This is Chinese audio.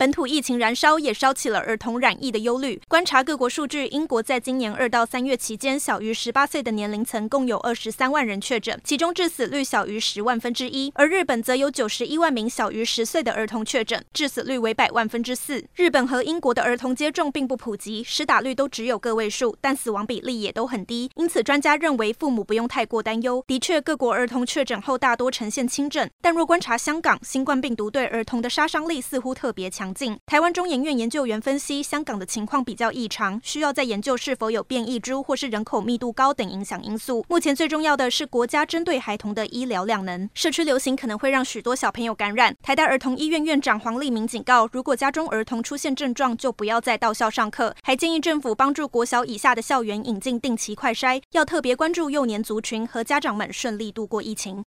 本土疫情燃烧，也烧起了儿童染疫的忧虑。观察各国数据，英国在今年二到三月期间，小于十八岁的年龄层共有二十三万人确诊，其中致死率小于十万分之一。而日本则有九十一万名小于十岁的儿童确诊，致死率为百万分之四。日本和英国的儿童接种并不普及，施打率都只有个位数，但死亡比例也都很低。因此，专家认为父母不用太过担忧。的确，各国儿童确诊后大多呈现轻症，但若观察香港，新冠病毒对儿童的杀伤力似乎特别强。台湾中研院研究员分析，香港的情况比较异常，需要再研究是否有变异株或是人口密度高等影响因素。目前最重要的是国家针对孩童的医疗量能。社区流行可能会让许多小朋友感染。台大儿童医院院长黄立明警告，如果家中儿童出现症状，就不要再到校上课，还建议政府帮助国小以下的校园引进定期快筛，要特别关注幼年族群和家长们顺利度过疫情。